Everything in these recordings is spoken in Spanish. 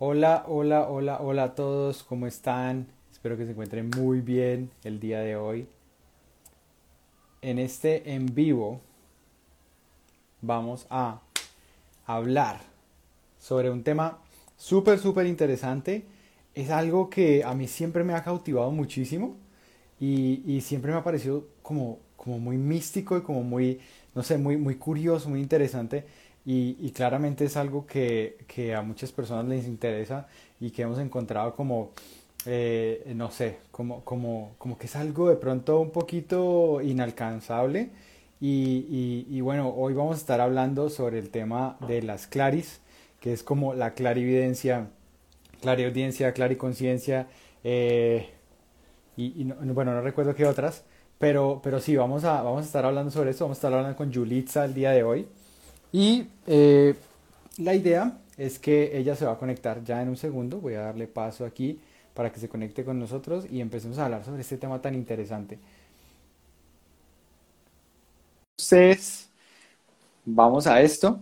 Hola, hola, hola, hola a todos, ¿cómo están? Espero que se encuentren muy bien el día de hoy. En este en vivo vamos a hablar sobre un tema súper, súper interesante. Es algo que a mí siempre me ha cautivado muchísimo y, siempre me ha parecido como, como muy místico y como muy, no sé, muy, muy curioso, muy interesante y, claramente es algo que, a muchas personas les interesa y que hemos encontrado como, eh, no sé, como, como, como que es algo de pronto un poquito inalcanzable. Y, bueno, hoy vamos a estar hablando sobre el tema de las claris, que es como la clarividencia, clariaudiencia, clariconciencia, eh, y, bueno, no recuerdo qué otras, pero, pero sí, vamos a, vamos a estar hablando sobre eso, vamos a estar hablando con Julitza el día de hoy. Y eh, la idea es que ella se va a conectar ya en un segundo. Voy a darle paso aquí para que se conecte con nosotros y empecemos a hablar sobre este tema tan interesante. Entonces, vamos a esto.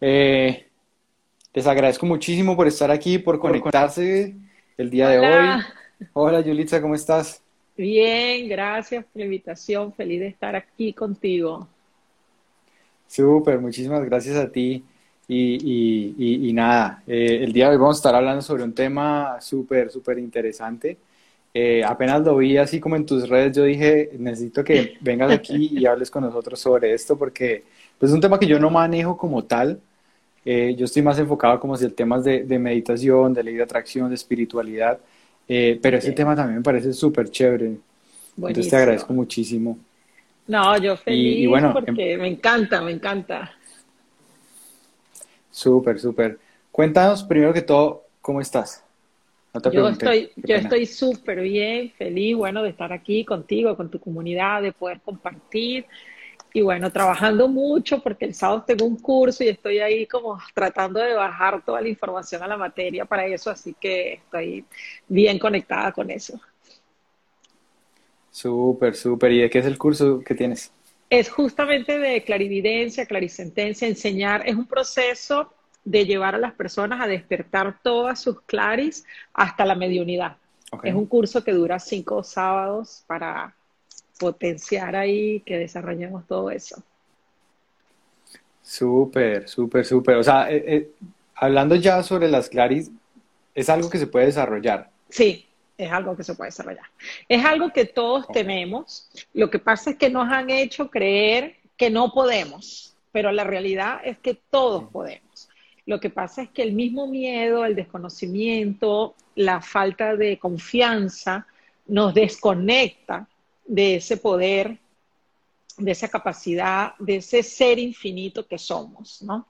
Eh, les agradezco muchísimo por estar aquí, por conectarse el día de hoy. Hola, Yulitza, ¿cómo estás? Bien, gracias por la invitación. Feliz de estar aquí contigo. Súper, muchísimas gracias a ti. Y, nada, eh, el día de hoy vamos a estar hablando sobre un tema súper, súper interesante. Eh, apenas lo vi así como en tus redes, yo dije, necesito que vengas aquí y hables con nosotros sobre esto porque pues, es un tema que yo no manejo como tal. Eh, yo estoy más enfocado como si el temas de, de meditación, de ley de atracción, de espiritualidad, pero ese tema también me parece súper chévere. Entonces te agradezco muchísimo. No, yo feliz porque em me encanta, me encanta. Súper, súper. Cuéntanos primero que todo, ¿cómo estás? yo estoy, yo estoy súper bien, feliz, bueno, de estar aquí contigo, con tu comunidad, de poder compartir. Y bueno, trabajando mucho porque el sábado tengo un curso y estoy ahí como tratando de bajar toda la información a la materia para eso, así que estoy bien conectada con eso. Súper, súper. ¿Y de qué es el curso que tienes? Es justamente de clarividencia, clarisentencia, enseñar. Es un proceso de llevar a las personas a despertar todas sus claris hasta la mediunidad. Es un curso que dura cinco sábados para potenciar ahí que desarrollemos todo eso. Súper, súper, súper. O sea, eh, eh, hablando ya sobre las claris, es algo que se puede desarrollar. Sí, es algo que se puede desarrollar. Es algo que todos tenemos. Lo que pasa es que nos han hecho creer que no podemos, pero la realidad es que todos podemos. Lo que pasa es que el mismo miedo, el desconocimiento, la falta de confianza nos desconecta de ese poder, de esa capacidad, de ese ser infinito que somos, ¿no?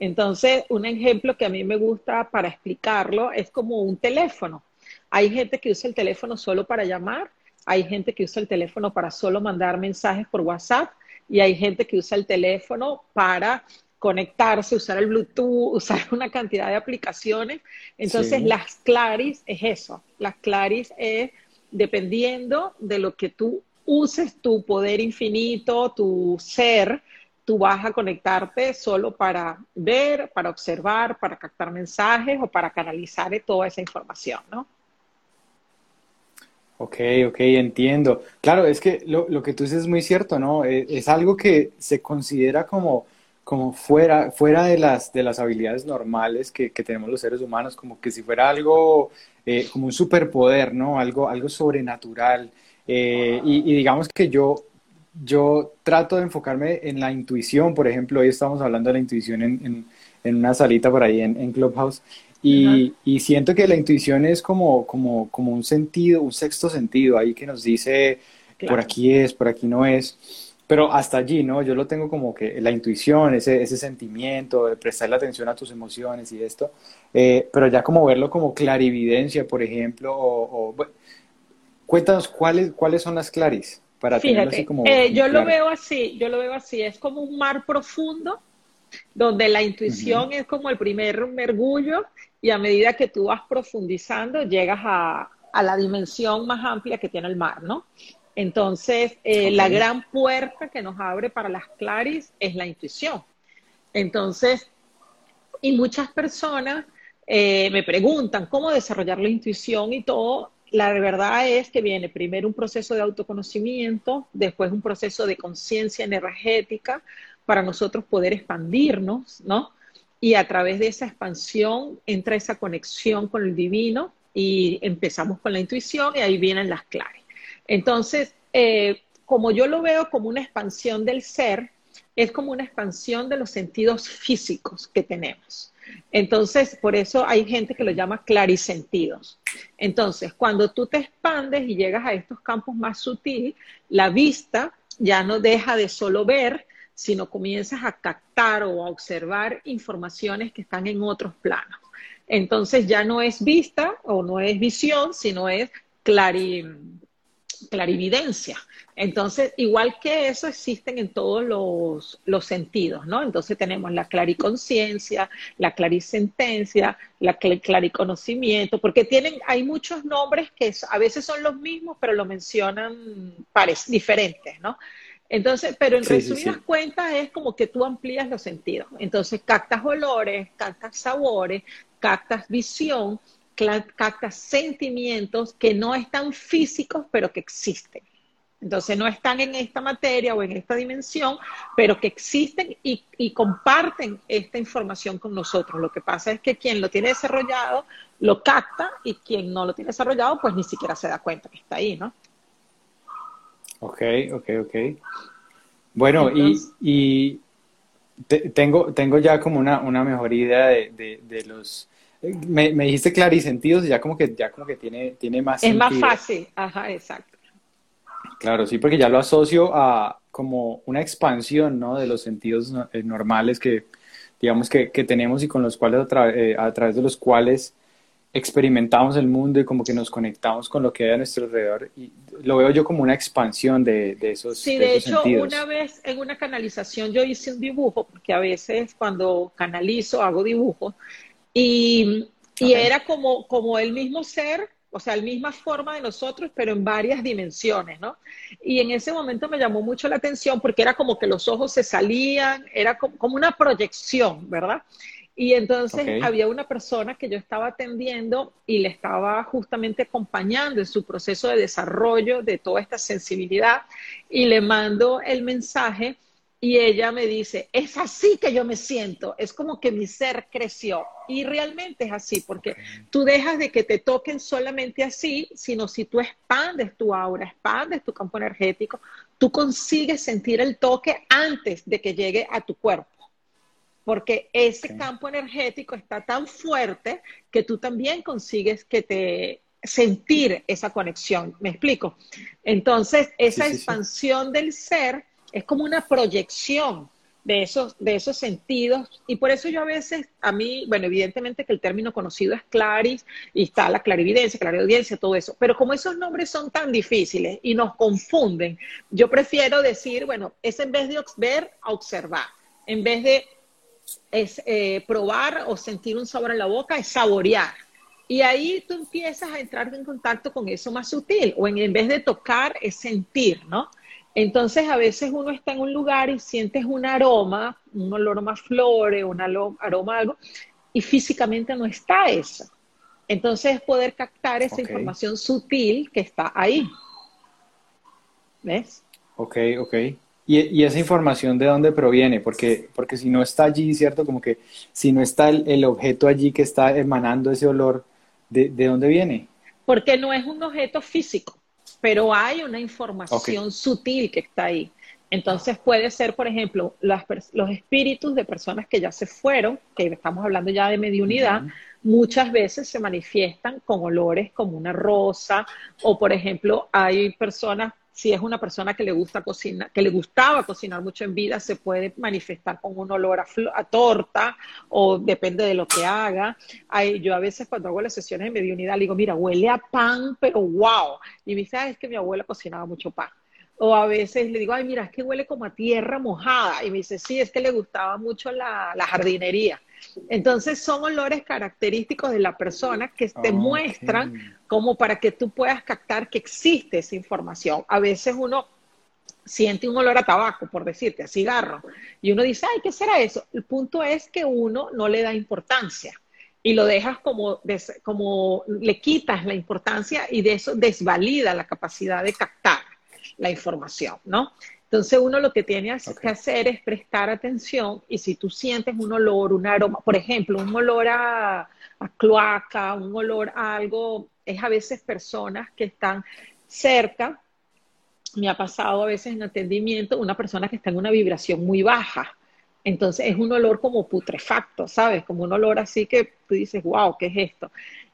Entonces, un ejemplo que a mí me gusta para explicarlo es como un teléfono. Hay gente que usa el teléfono solo para llamar, hay gente que usa el teléfono para solo mandar mensajes por WhatsApp y hay gente que usa el teléfono para conectarse, usar el Bluetooth, usar una cantidad de aplicaciones. Entonces, las Claris es eso. Las Claris es dependiendo de lo que tú uses, tu poder infinito, tu ser, tú vas a conectarte solo para ver, para observar, para captar mensajes o para canalizar toda esa información, ¿no? Ok, ok, entiendo. Claro, es que lo, lo que tú dices es muy cierto, ¿no? Es, es, algo que se considera como, como fuera, fuera de, las, de las habilidades normales que, que tenemos los seres humanos, como que si fuera algo, eh, como un superpoder, ¿no? Algo, algo sobrenatural. Eh, y, y, digamos que yo, yo trato de enfocarme en la intuición, por ejemplo, hoy estamos hablando de la intuición en, en, en una salita por ahí en, en Clubhouse. Y, y, siento que la intuición es como, como, como un sentido, un sexto sentido ahí que nos dice por aquí es, por aquí no es. Pero hasta allí, ¿no? Yo lo tengo como que la intuición, ese, ese sentimiento de prestarle atención a tus emociones y esto. Eh, pero ya como verlo como clarividencia, por ejemplo, o, cuéntanos cuáles, cuáles son las claris para Fíjate, así como, eh, yo lo veo así, yo lo veo así, es como un mar profundo donde la intuición es como el primer mergullo y a medida que tú vas profundizando llegas a, la dimensión más amplia que tiene el mar, ¿no? Entonces, eh, la gran puerta que nos abre para las claris es la intuición. Entonces, y muchas personas eh, me preguntan cómo desarrollar la intuición y todo, la verdad es que viene primero un proceso de autoconocimiento, después un proceso de conciencia energética para nosotros poder expandirnos, ¿no? Y a través de esa expansión entra esa conexión con el divino y empezamos con la intuición y ahí vienen las claves. Entonces, eh, como yo lo veo como una expansión del ser, es como una expansión de los sentidos físicos que tenemos. Entonces, por eso hay gente que lo llama clarisentidos. Entonces, cuando tú te expandes y llegas a estos campos más sutiles, la vista ya no deja de solo ver, sino comienzas a captar o a observar informaciones que están en otros planos. Entonces ya no es vista o no es visión, sino es clarividencia. Entonces, igual que eso, existen en todos los, sentidos, ¿no? Entonces tenemos la clariconciencia, la clarisentencia, la clariconocimiento, porque tienen, hay muchos nombres que a veces son los mismos, pero lo mencionan pares, diferentes, ¿no? Entonces, pero en resumidas cuentas es como que tú amplías los sentidos. Entonces, captas olores, captas sabores, captas visión, captas sentimientos que no están físicos, pero que existen. Entonces no están en esta materia o en esta dimensión, pero que existen y, comparten esta información con nosotros. Lo que pasa es que quien lo tiene desarrollado lo capta y quien no lo tiene desarrollado pues ni siquiera se da cuenta que está ahí, ¿no? Ok, ok, ok. Bueno, y, tengo, tengo ya como una, una mejor idea de, los... Me, me, dijiste clarisentidos y ya como que, ya como que tiene, tiene más Es más fácil, ajá, exacto. Claro, sí, porque ya lo asocio a como una expansión, ¿no? De los sentidos eh, normales que, digamos, que, tenemos y con los cuales, eh, a, través de los cuales experimentamos el mundo y como que nos conectamos con lo que hay a nuestro alrededor. Y lo veo yo como una expansión de, de esos Sí, de, hecho, una vez en una canalización yo hice un dibujo, porque a veces cuando canalizo hago dibujos, y, y era como, como el mismo ser o sea, la misma forma de nosotros, pero en varias dimensiones, ¿no? Y en ese momento me llamó mucho la atención porque era como que los ojos se salían, era como, una proyección, ¿verdad? Y entonces había una persona que yo estaba atendiendo y le estaba justamente acompañando en su proceso de desarrollo de toda esta sensibilidad y le mando el mensaje y ella me dice, es así que yo me siento, es como que mi ser creció. Y realmente es así, porque tú dejas de que te toquen solamente así, sino si tú expandes tu aura, expandes tu campo energético, tú consigues sentir el toque antes de que llegue a tu cuerpo. Porque ese campo energético está tan fuerte que tú también consigues que te sentir esa conexión. ¿Me explico? Entonces, esa expansión del ser es como una proyección de esos, de esos sentidos. Y por eso yo a veces, a mí, bueno, evidentemente que el término conocido es claris y está la clarividencia, clariaudiencia, todo eso. Pero como esos nombres son tan difíciles y nos confunden, yo prefiero decir, bueno, es en vez de ver, a observar. En vez de es, eh, probar o sentir un sabor en la boca, es saborear. Y ahí tú empiezas a entrar en contacto con eso más sutil, o en, en vez de tocar, es sentir, ¿no? Entonces, a veces uno está en un lugar y sientes un aroma, un olor más flores, un aroma algo, y físicamente no está eso. Entonces, es poder captar esa información sutil que está ahí. ¿Ves? Ok, ok. ¿Y, esa información de dónde proviene? Porque, porque si no está allí, ¿cierto? Como que si no está el, objeto allí que está emanando ese olor, ¿de, ¿de dónde viene? Porque no es un objeto físico pero hay una información sutil que está ahí. Entonces puede ser, por ejemplo, los espíritus de personas que ya se fueron, que estamos hablando ya de mediunidad, muchas veces se manifiestan con olores como una rosa, o por ejemplo, hay personas si es una persona que le gusta cocinar, que le gustaba cocinar mucho en vida, se puede manifestar con un olor a, torta o depende de lo que haga. yo a veces cuando hago las sesiones de mediunidad le digo, mira, huele a pan, pero wow. Y me dice, ah, es que mi abuela cocinaba mucho pan. O a veces le digo, ay, mira, es que huele como a tierra mojada. Y me dice, sí, es que le gustaba mucho la, jardinería. Entonces son olores característicos de la persona que te muestran como para que tú puedas captar que existe esa información. A veces uno siente un olor a tabaco, por decirte, a cigarro, y uno dice, ay, ¿qué será eso? El punto es que uno no le da importancia. y lo dejas como, como le quitas la importancia y de eso desvalida la capacidad de captar la información, ¿no? Entonces uno lo que tiene que hacer es prestar atención y si tú sientes un olor, un aroma, por ejemplo, un olor a, a cloaca, un olor a algo, es a veces personas que están cerca, me ha pasado a veces en atendimiento, una persona que está en una vibración muy baja. Entonces es un olor como putrefacto, ¿sabes? Como un olor así que tú dices, wow, ¿qué es esto?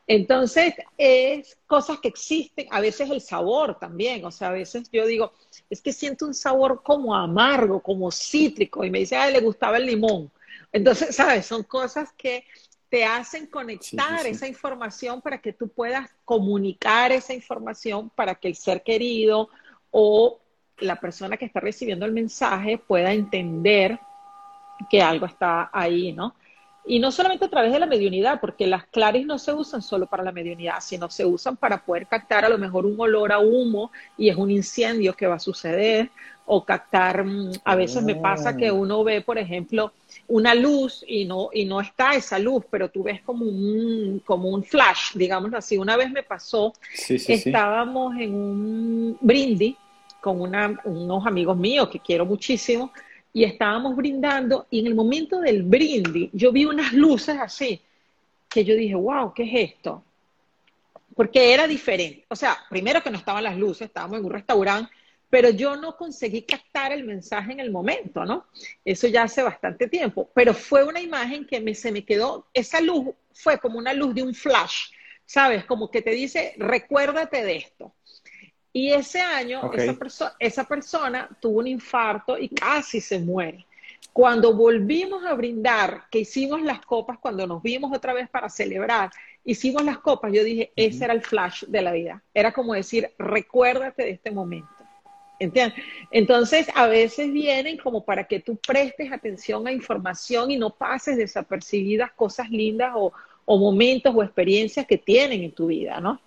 Entonces, es cosas que existen, a veces el sabor también, o sea, a veces yo digo, es que siento un sabor como amargo, como cítrico, y me dice, ay, le gustaba el limón. Entonces, ¿sabes? Son cosas que te hacen conectar esa información para que tú puedas comunicar esa información para que el ser querido o la persona que está recibiendo el mensaje pueda entender que algo está ahí, ¿no? Y no solamente a través de la mediunidad, porque las claris no se usan solo para la mediunidad, sino se usan para poder captar a lo mejor un olor a humo y es un incendio que va a suceder, o captar, mm, a veces me pasa que oh. uno ve, por ejemplo, una luz y no, y no está esa luz, pero tú ves como un, como un flash, digamos así. Una vez me pasó, estábamos en un brindis con unos amigos míos que quiero muchísimo, y estábamos brindando y en el momento del brindis yo vi unas luces así que yo dije, wow, ¿qué es esto? Porque era diferente. O sea, primero que no estaban las luces, estábamos en un restaurante, pero yo no conseguí captar el mensaje en el momento, ¿no? Eso ya hace bastante tiempo, pero fue una imagen que me, se me quedó, esa luz fue como una luz de un flash, ¿sabes? Como que te dice, recuérdate de esto. Y ese año esa, esa persona tuvo un infarto y casi se muere. Cuando volvimos a brindar, que hicimos las copas, cuando nos vimos otra vez para celebrar, hicimos las copas, yo dije, ese era el flash de la vida. Era como decir, recuérdate de este momento. ¿Entiendes? Entonces, a veces vienen como para que tú prestes atención a información y no pases desapercibidas cosas lindas o, o momentos o experiencias que tienen en tu vida, ¿no?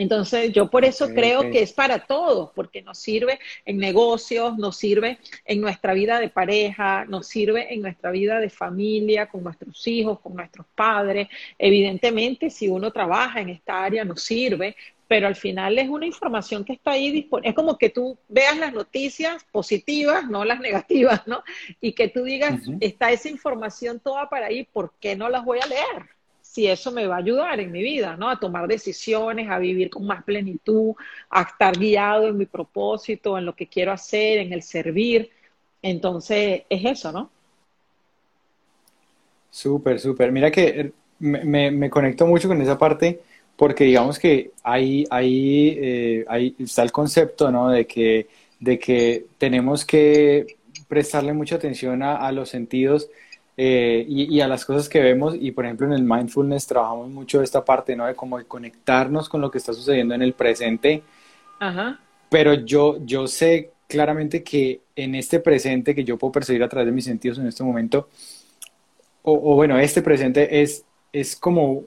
Entonces, yo por eso creo que es para todos, porque nos sirve en negocios, nos sirve en nuestra vida de pareja, nos sirve en nuestra vida de familia, con nuestros hijos, con nuestros padres. Evidentemente, si uno trabaja en esta área, nos sirve, pero al final es una información que está ahí disponible. Es como que tú veas las noticias positivas, no las negativas, ¿no? Y que tú digas, está esa información toda para ahí, ¿por qué no las voy a leer? Si eso me va a ayudar en mi vida, ¿no? A tomar decisiones, a vivir con más plenitud, a estar guiado en mi propósito, en lo que quiero hacer, en el servir. Entonces, es eso, ¿no? Súper, súper. Mira que eh, me, conecto mucho con esa parte porque digamos que ahí, ahí, eh, ahí está el concepto, ¿no? De que, de que tenemos que prestarle mucha atención a, a los sentidos eh, y, a las cosas que vemos. Y por ejemplo, en el mindfulness trabajamos mucho esta parte, ¿no? De cómo de conectarnos con lo que está sucediendo en el presente. Ajá. Pero yo, yo sé claramente que en este presente que yo puedo percibir a través de mis sentidos en este momento, o, o bueno, este presente es, es como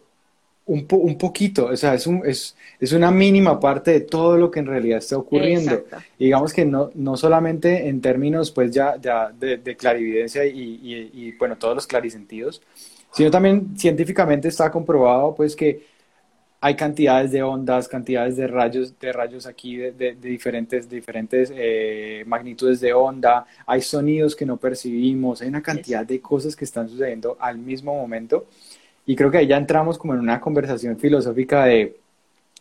un, un poquito, o sea, es, un, es, es, una mínima parte de todo lo que en realidad está ocurriendo. digamos que no, no solamente en términos pues ya, ya de, clarividencia y, y, bueno, todos los clarisentidos, sino también científicamente está comprobado pues que hay cantidades de ondas, cantidades de rayos, de rayos aquí de, de diferentes, diferentes eh, magnitudes de onda, hay sonidos que no percibimos, hay una cantidad de cosas que están sucediendo al mismo momento y creo que ahí ya entramos como en una conversación filosófica de,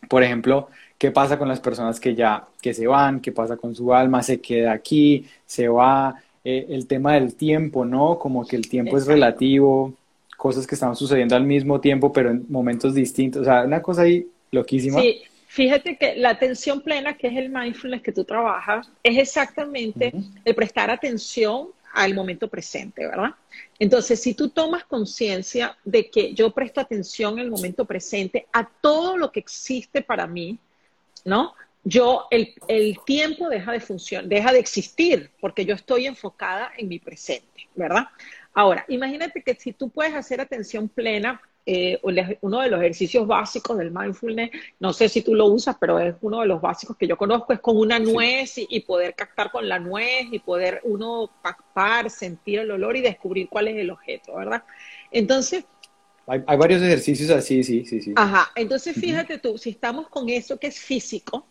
por ejemplo, qué pasa con las personas que ya que se van, qué pasa con su alma, se queda aquí, se va, eh, el tema del tiempo, ¿no? Como que el tiempo es relativo, cosas que están sucediendo al mismo tiempo, pero en momentos distintos, o sea, una cosa ahí loquísima. Sí, fíjate que la atención plena, que es el mindfulness que tú trabajas, es exactamente el prestar atención al momento presente, ¿verdad? Entonces, si tú tomas conciencia de que yo presto atención en el momento presente a todo lo que existe para mí, ¿no? Yo, el, el tiempo deja de funcionar, deja de existir, porque yo estoy enfocada en mi presente, ¿verdad? Ahora, imagínate que si tú puedes hacer atención plena eh, uno de los ejercicios básicos del mindfulness, no sé si tú lo usas, pero es uno de los básicos que yo conozco, es con una nuez y, poder captar con la nuez y poder uno palpar, sentir el olor y descubrir cuál es el objeto, ¿verdad? Entonces, Hay, varios ejercicios así, sí, sí, sí. Ajá, entonces fíjate tú, si estamos con eso que es físico,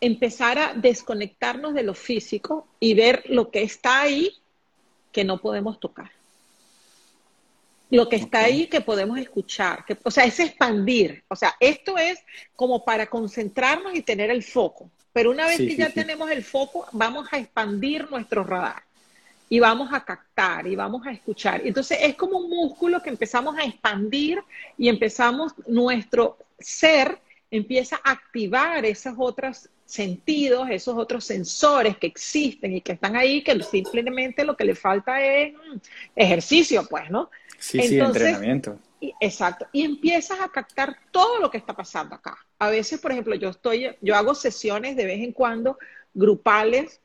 empezar a desconectarnos de lo físico y ver lo que está ahí que no podemos tocar. Lo que está ahí que podemos escuchar, que, o sea, es expandir. O sea, esto es como para concentrarnos y tener el foco. Pero una vez que ya tenemos el foco, vamos a expandir nuestro radar y vamos a captar y vamos a escuchar. Entonces es como un músculo que empezamos a expandir y empezamos, nuestro ser empieza a activar esos otros sentidos, esos otros sensores que existen y que están ahí, que simplemente lo que le falta es mm, ejercicio, pues, ¿no? Sí, sí, entrenamiento. exacto. Y empiezas a captar todo lo que está pasando acá. A veces, por ejemplo, yo estoy, yo hago sesiones de vez en cuando grupales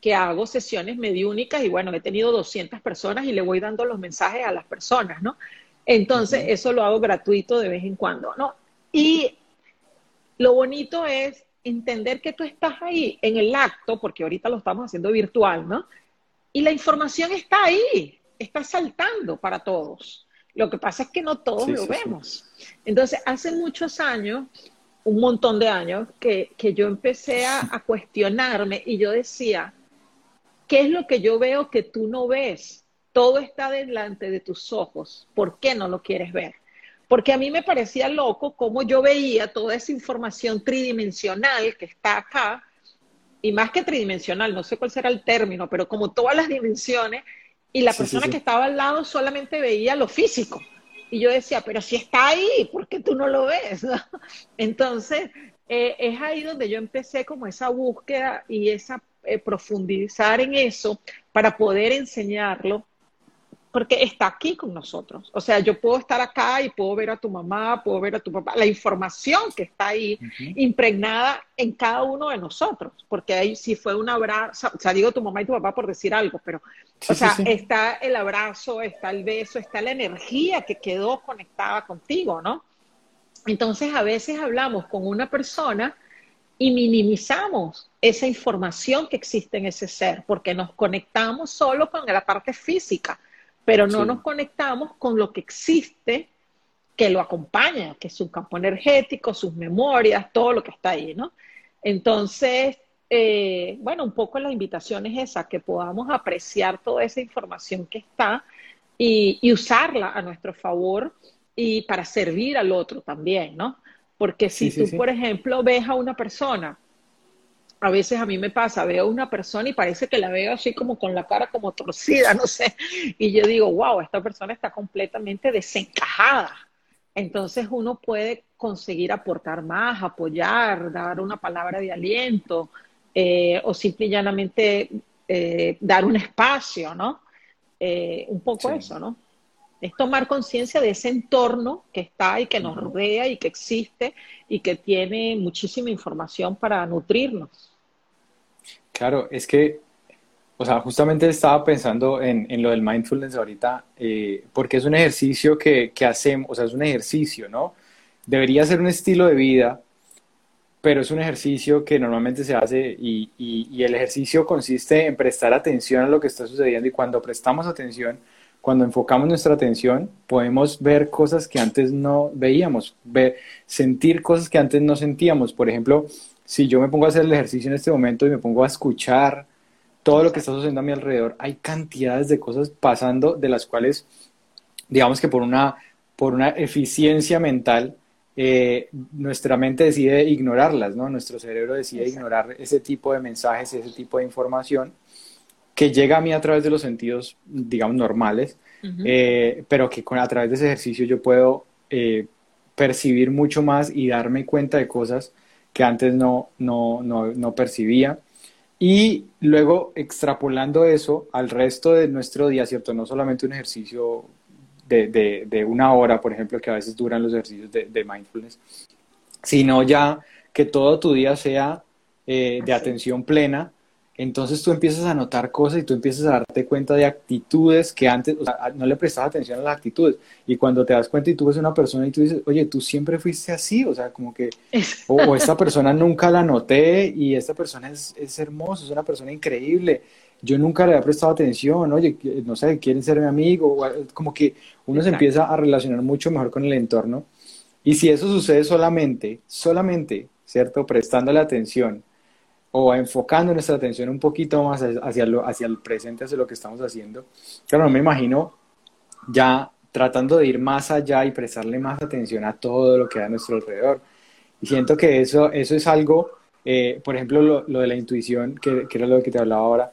que hago sesiones mediúnicas y bueno, he tenido 200 personas y le voy dando los mensajes a las personas, ¿no? Entonces, eso lo hago gratuito de vez en cuando, ¿no? Y lo bonito es entender que tú estás ahí en el acto, porque ahorita lo estamos haciendo virtual, ¿no? Y la información está ahí, está saltando para todos. Lo que pasa es que no todos lo vemos. Entonces, hace muchos años, un montón de años, que, yo empecé a cuestionarme y yo decía, ¿Qué es lo que yo veo que tú no ves? Todo está delante de tus ojos. ¿Por qué no lo quieres ver? Porque a mí me parecía loco cómo yo veía toda esa información tridimensional que está acá, y más que tridimensional, no sé cuál será el término, pero como todas las dimensiones, y la persona que estaba al lado solamente veía lo físico. Y yo decía, pero si está ahí, ¿por qué tú no lo ves? Entonces, eh, es ahí donde yo empecé como esa búsqueda y esa eh, profundizar en eso para poder enseñarlo, porque está aquí con nosotros. O sea, yo puedo estar acá y puedo ver a tu mamá, puedo ver a tu papá, la información que está ahí impregnada en cada uno de nosotros, porque ahí sí fue un abrazo, o sea, digo tu mamá y tu papá por decir algo, pero, o sea, está el abrazo, está el beso, está la energía que quedó conectada contigo, ¿no? Entonces, a veces hablamos con una persona y minimizamos esa información que existe en ese ser, porque nos conectamos solo con la parte física, pero no nos conectamos con lo que existe que lo acompaña, que es su campo energético, sus memorias, todo lo que está ahí, ¿no? Entonces, eh, bueno, un poco la invitación es esa, que podamos apreciar toda esa información que está y, y usarla a nuestro favor y para servir al otro también, ¿no? Porque si tú, por ejemplo, ves a una persona, a veces a mí me pasa, veo a una persona y parece que la veo así como con la cara como torcida, no sé, y yo digo, wow, esta persona está completamente desencajada. Entonces uno puede conseguir aportar más, apoyar, dar una palabra de aliento eh, o simple y llanamente eh, dar un espacio, ¿no? Eh, un poco eso, ¿no? es tomar conciencia de ese entorno que está y que nos rodea y que existe y que tiene muchísima información para nutrirnos. Claro, es que, o sea, justamente estaba pensando en, lo del mindfulness ahorita, eh, porque es un ejercicio que, hacemos, o sea, es un ejercicio, ¿no? Debería ser un estilo de vida, pero es un ejercicio que normalmente se hace y, y el ejercicio consiste en prestar atención a lo que está sucediendo y cuando prestamos atención, cuando enfocamos nuestra atención, podemos ver cosas que antes no veíamos, ver, sentir cosas que antes no sentíamos. Por ejemplo, si yo me pongo a hacer el ejercicio en este momento y me pongo a escuchar todo lo que está sucediendo a mi alrededor, hay cantidades de cosas pasando de las cuales, digamos que por una, por una eficiencia mental, eh, nuestra mente decide ignorarlas, ¿no? Nuestro cerebro decide ignorar ese tipo de mensajes, ese tipo de información que llega a mí a través de los sentidos, digamos, normales, eh, pero que con, a través de ese ejercicio yo puedo eh, percibir mucho más y darme cuenta de cosas que antes no, no, no, no percibía. Y luego extrapolando eso al resto de nuestro día, ¿cierto? No solamente un ejercicio de, de, de una hora, por ejemplo, que a veces duran los ejercicios de, de mindfulness, sino ya que todo tu día sea eh, de atención plena entonces tú empiezas a notar cosas y tú empiezas a darte cuenta de actitudes que antes, o sea, no le prestabas atención a las actitudes. Y cuando te das cuenta y tú ves una persona y tú dices, oye, tú siempre fuiste así, o sea, como que, o, esta persona nunca la noté y esta persona es, es hermosa, es una persona increíble. yo nunca le había prestado atención, oye, no sé, quieren ser mi amigo, como que uno se empieza a relacionar mucho mejor con el entorno. Y si eso sucede solamente, solamente, ¿cierto? Prestándole atención o enfocando nuestra atención un poquito más hacia, lo, hacia el presente, hacia lo que estamos haciendo. Claro, no me imagino ya tratando de ir más allá y prestarle más atención a todo lo que hay a nuestro alrededor. Y siento que eso, eso es algo, eh, por ejemplo, lo, lo, de la intuición, que, que, era lo que te hablaba ahora,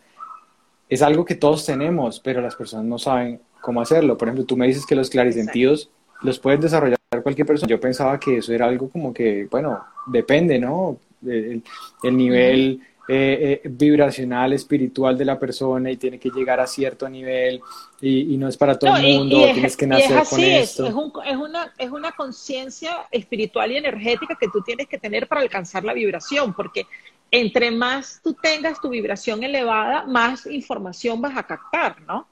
es algo que todos tenemos, pero las personas no saben cómo hacerlo. Por ejemplo, tú me dices que los clarisentidos los puedes desarrollar cualquier persona. Yo pensaba que eso era algo como que, bueno, depende, ¿no? El, el nivel eh, eh, vibracional, espiritual de la persona y tiene que llegar a cierto nivel y, y no es para todo el mundo, tienes que nacer con esto. Es, un, es, una, es una conciencia espiritual y energética que tú tienes que tener para alcanzar la vibración, porque entre más tú tengas tu vibración elevada, más información vas a captar, ¿no?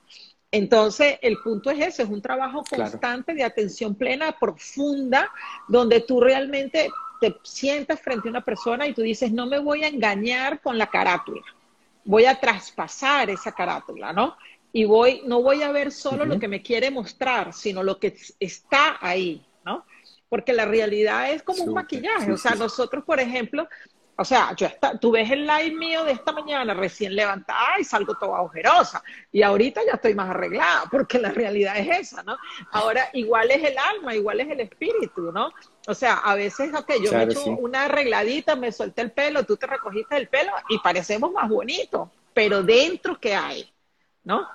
Entonces, el punto es ese, es un trabajo constante de atención plena, profunda, donde tú realmente te sientas frente a una persona y tú dices, no me voy a engañar con la carátula, voy a traspasar esa carátula, ¿no? Y voy, no voy a ver solo lo que me quiere mostrar, sino lo que está ahí, ¿no? Porque la realidad es como un maquillaje. o sea, nosotros, por ejemplo, o sea, yo está, tú ves el live mío de esta mañana recién levantada y salgo toda agujerosa. Y ahorita ya estoy más arreglada, porque la realidad es esa, ¿no? Ahora, igual es el alma, igual es el espíritu, ¿no? O sea, a veces, ok, yo me echo una arregladita, me solté el pelo, tú te recogiste el pelo y parecemos más bonitos, pero dentro, ¿qué hay? ¿No?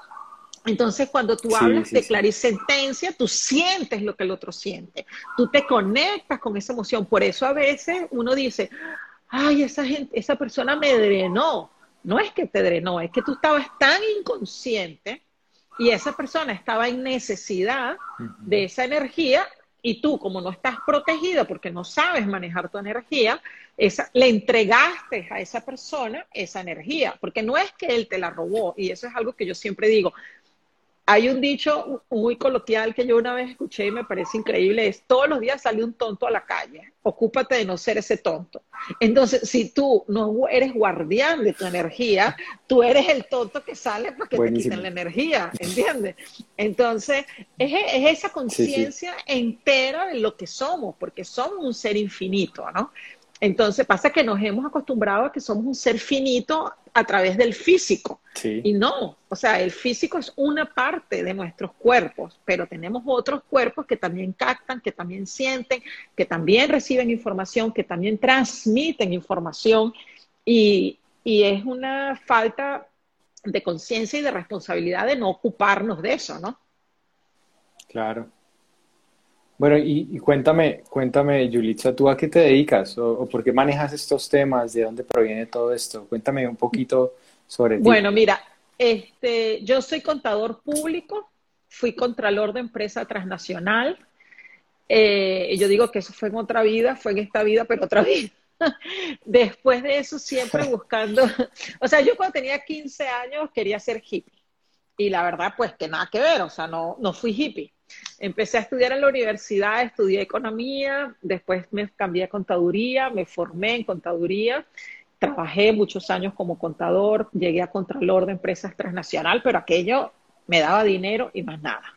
Entonces, cuando tú hablas de clarisentencia, tú sientes lo que el otro siente, tú te conectas con esa emoción. Por eso a veces uno dice, ay, esa gente, esa persona me drenó. No es que te drenó, es que tú estabas tan inconsciente y esa persona estaba en necesidad de esa energía y tú, como no estás protegido porque no sabes manejar tu energía, esa, le entregaste a esa persona esa energía, porque no es que él te la robó, y eso es algo que yo siempre digo, hay un dicho muy coloquial que yo una vez escuché y me parece increíble, es todos los días sale un tonto a la calle, ocúpate de no ser ese tonto. Entonces, si tú no eres guardián de tu energía, tú eres el tonto que sale para que te quiten la energía, ¿entiendes? Entonces, es, esa conciencia entera de lo que somos, porque somos un ser infinito, ¿no? Entonces pasa que nos hemos acostumbrado a que somos un ser finito a través del físico. Y no, o sea, el físico es una parte de nuestros cuerpos, pero tenemos otros cuerpos que también captan, que también sienten, que también reciben información, que también transmiten información. Y, y es una falta de conciencia y de responsabilidad de no ocuparnos de eso, ¿no? Claro. Bueno, y, cuéntame, cuéntame, Yulitza, ¿tú a qué te dedicas o, por qué manejas estos temas? ¿De dónde proviene todo esto? Cuéntame un poquito sobre ti. Bueno, mira, este, yo soy contador público, fui contralor de empresa transnacional. Eh, yo digo que eso fue en otra vida, fue en esta vida, pero otra vida. Después de eso, siempre buscando, o sea, yo cuando tenía 15 años quería ser hippie. Y la verdad, pues que nada que ver, o sea, no, no fui hippie Empecé a estudiar en la universidad, estudié economía, después me cambié a contaduría, me formé en contaduría, trabajé muchos años como contador, llegué a contralor de empresas transnacional, pero aquello me daba dinero y más nada.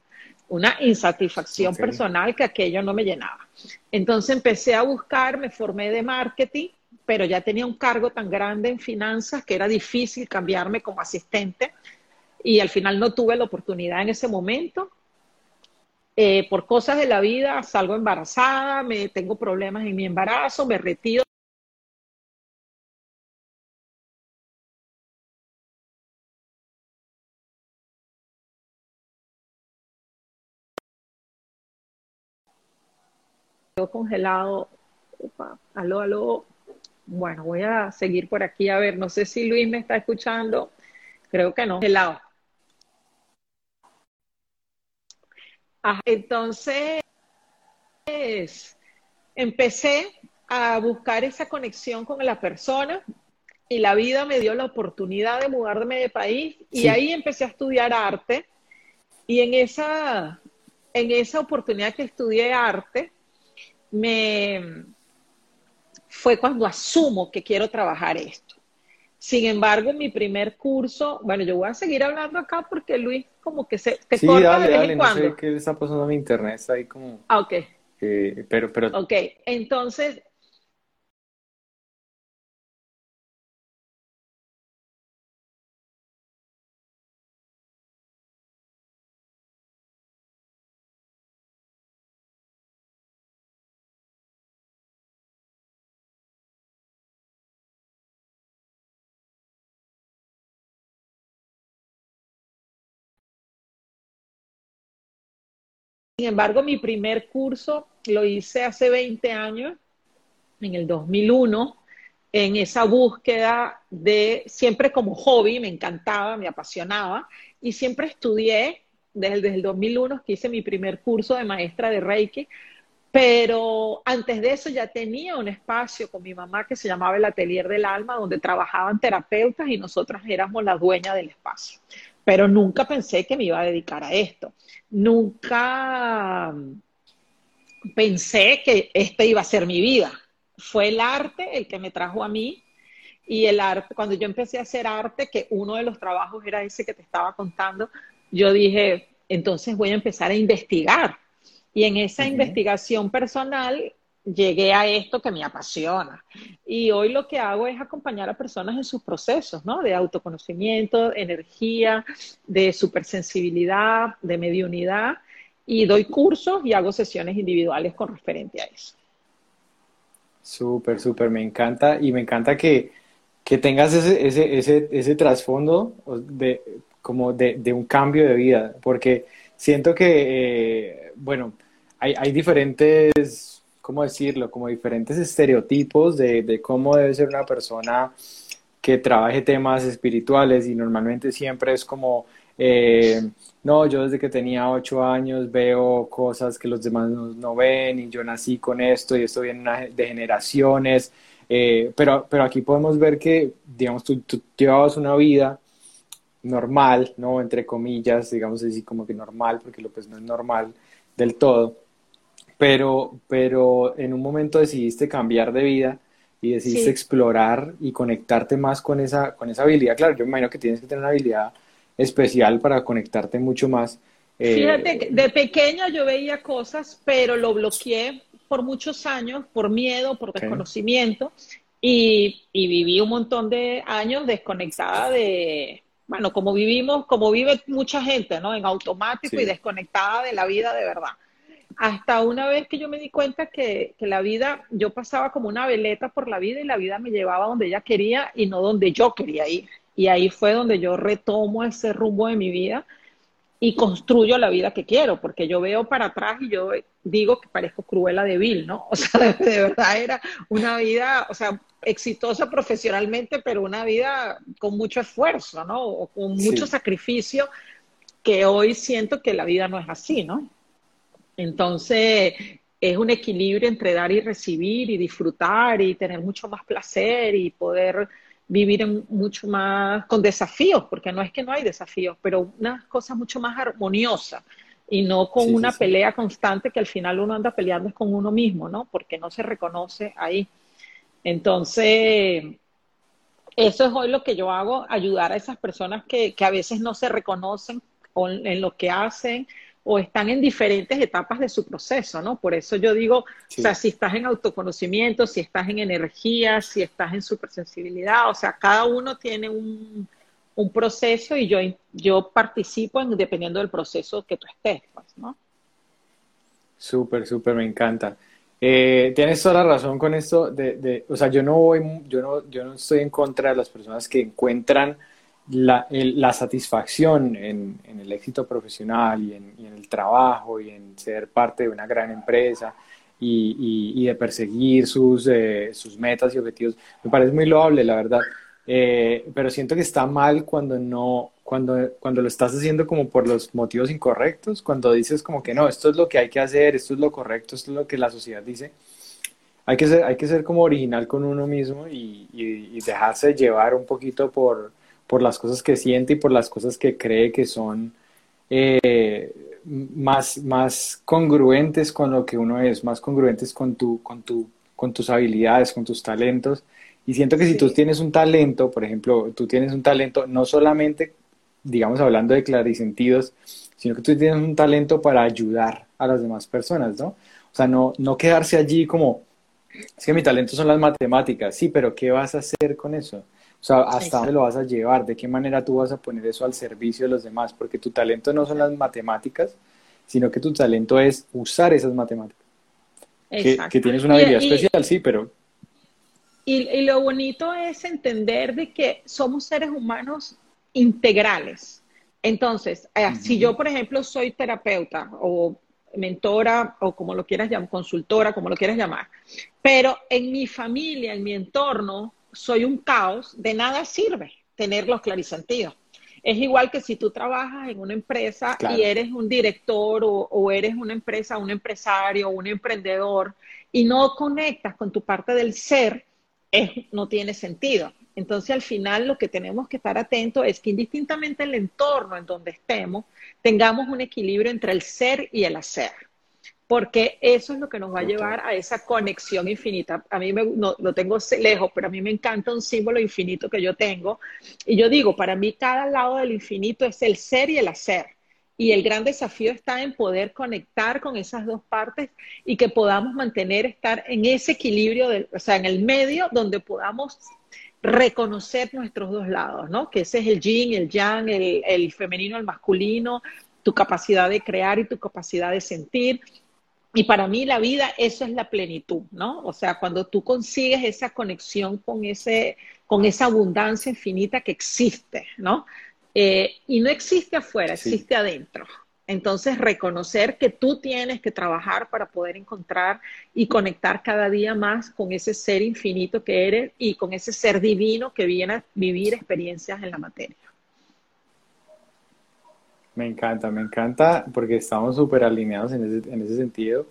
Una insatisfacción personal que aquello no me llenaba. Entonces empecé a buscar, me formé de marketing, pero ya tenía un cargo tan grande en finanzas que era difícil cambiarme como asistente y al final no tuve la oportunidad en ese momento eh, por cosas de la vida salgo embarazada, me tengo problemas en mi embarazo, me retiro. congelado. aló, aló. Bueno, voy a seguir por aquí a ver. No sé si Luis me está escuchando. Creo que no. Congelado. Entonces, empecé a buscar esa conexión con la persona y la vida me dio la oportunidad de mudarme de país y ahí empecé a estudiar arte. Y en esa, en esa oportunidad que estudié arte, me fue cuando asumo que quiero trabajar esto. Sin embargo, mi primer curso, bueno, yo voy a seguir hablando acá porque Luis como que se te sí, corta dale, de vez dale, en cuando. No sé qué está pasando a mi internet, está ahí como... Ah, ok. Eh, pero, pero... Ok, entonces Sin embargo, mi primer curso lo hice hace 20 años, en el 2001, en esa búsqueda de, siempre como hobby, me encantaba, me apasionaba, y siempre estudié desde, el 2001 que hice mi primer curso de maestra de Reiki, pero antes de eso ya tenía un espacio con mi mamá que se llamaba el Atelier del Alma, donde trabajaban terapeutas y nosotras éramos la dueña del espacio pero nunca pensé que me iba a dedicar a esto. Nunca pensé que este iba a ser mi vida. Fue el arte el que me trajo a mí y el arte, cuando yo empecé a hacer arte, que uno de los trabajos era ese que te estaba contando, yo dije, entonces voy a empezar a investigar. Y en esa investigación personal llegué a esto que me apasiona. Y hoy lo que hago es acompañar a personas en sus procesos, ¿no? De autoconocimiento, energía, de supersensibilidad, de mediunidad. Y doy cursos y hago sesiones individuales con referente a eso. Súper, súper, me encanta. Y me encanta que, que tengas ese, ese, ese, ese trasfondo de, como de, de, un cambio de vida, porque siento que, eh, bueno, hay, hay diferentes ¿cómo decirlo? Como diferentes estereotipos de, de, cómo debe ser una persona que trabaje temas espirituales y normalmente siempre es como, eh, no, yo desde que tenía ocho años veo cosas que los demás no, ven y yo nací con esto y esto viene de generaciones, eh, pero, pero aquí podemos ver que, digamos, tú, tú llevabas una vida normal, ¿no? Entre comillas, digamos así como que normal, porque lo pues no es normal del todo pero, pero en un momento decidiste cambiar de vida y decidiste explorar y conectarte más con esa, con esa habilidad. Claro, yo me imagino que tienes que tener una habilidad especial para conectarte mucho más. Eh, Fíjate, de pequeña yo veía cosas, pero lo bloqueé por muchos años, por miedo, por desconocimiento, y, y, viví un montón de años desconectada de, bueno, como vivimos, como vive mucha gente, ¿no? En automático y desconectada de la vida de verdad hasta una vez que yo me di cuenta que, la vida, yo pasaba como una veleta por la vida y la vida me llevaba donde ella quería y no donde yo quería ir. Y ahí fue donde yo retomo ese rumbo de mi vida y construyo la vida que quiero, porque yo veo para atrás y yo digo que parezco cruela de ¿no? O sea, de, verdad era una vida, o sea, exitosa profesionalmente, pero una vida con mucho esfuerzo, ¿no? O con mucho sacrificio, que hoy siento que la vida no es así, ¿no? Entonces, es un equilibrio entre dar y recibir y disfrutar y tener mucho más placer y poder vivir en mucho más con desafíos, porque no es que no hay desafíos, pero una cosa mucho más armoniosa y no con una pelea constante que al final uno anda peleando es con uno mismo, ¿no? Porque no se reconoce ahí. Entonces, eso es hoy lo que yo hago, ayudar a esas personas que, que a veces no se reconocen en lo que hacen o están en diferentes etapas de su proceso, ¿no? Por eso yo digo, o sea, si estás en autoconocimiento, si estás en energía, si estás en supersensibilidad, o sea, cada uno tiene un, proceso y yo, yo participo en, dependiendo del proceso que tú estés, pues, ¿no? Súper, súper, me encanta. Eh, tienes toda la razón con esto de, de, o sea, yo no voy, yo no, yo no estoy en contra de las personas que encuentran la, la satisfacción en, en, el éxito profesional y en, el trabajo y en ser parte de una gran empresa y, y, de perseguir sus, eh, sus metas y objetivos, me parece muy loable, la verdad. Eh, pero siento que está mal cuando no, cuando, cuando lo estás haciendo como por los motivos incorrectos, cuando dices como que no, esto es lo que hay que hacer, esto es lo correcto, esto es lo que la sociedad dice. Hay que ser, hay que ser como original con uno mismo y dejarse llevar un poquito por, por las cosas que siente y por las cosas que cree que son eh, más, más congruentes con lo que uno es, más congruentes con, tu, con, tu, con tus habilidades, con tus talentos Y siento que si tú tienes un talento, por ejemplo, tú tienes un talento no solamente, digamos, hablando de clarisentidos, sino que tú tienes un talento para ayudar a las demás personas, ¿no? O sea, no, no quedarse allí como, es que mi talento son las matemáticas, sí, pero ¿qué vas a hacer con eso? O sea, ¿hasta dónde lo vas a llevar? ¿De qué manera tú vas a poner eso al servicio de los demás? Porque tu talento no son las matemáticas, sino que tu talento es usar esas matemáticas. Que, que, tienes una habilidad especial, sí, pero... Y, y, lo bonito es entender de que somos seres humanos integrales. Entonces, eh, si yo, por ejemplo, soy terapeuta o mentora o como lo quieras llamar, consultora, como lo quieras llamar, pero en mi familia, en mi entorno, soy un caos, de nada sirve tener los clarisentidos. Es igual que si tú trabajas en una empresa y eres un director o, eres una empresa, un empresario, un emprendedor y no conectas con tu parte del ser, no tiene sentido. Entonces, al final, lo que tenemos que estar atentos es que indistintamente el entorno en donde estemos, tengamos un equilibrio entre el ser y el hacer porque eso es lo que nos va a llevar a esa conexión infinita. A mí me, no, lo tengo lejos, pero a mí me encanta un símbolo infinito que yo tengo. Y yo digo, para mí cada lado del infinito es el ser y el hacer. Y el gran desafío está en poder conectar con esas dos partes y que podamos mantener, estar en ese equilibrio, o sea, en el medio donde podamos reconocer nuestros dos lados, ¿no? Que ese es el yin, el yang, el, el femenino, el masculino, tu capacidad de crear y tu capacidad de sentir, y para mí la vida, eso es la plenitud, ¿no? O sea, cuando tú consigues esa conexión con, ese, con esa abundancia infinita que existe, ¿no? Eh, y no existe afuera, existe adentro. Entonces, reconocer que tú tienes que trabajar para poder encontrar y conectar cada día más con ese ser infinito que eres y con ese ser divino que viene a vivir experiencias en la materia. Me encanta, me encanta porque estamos súper alineados en ese, en ese sentido.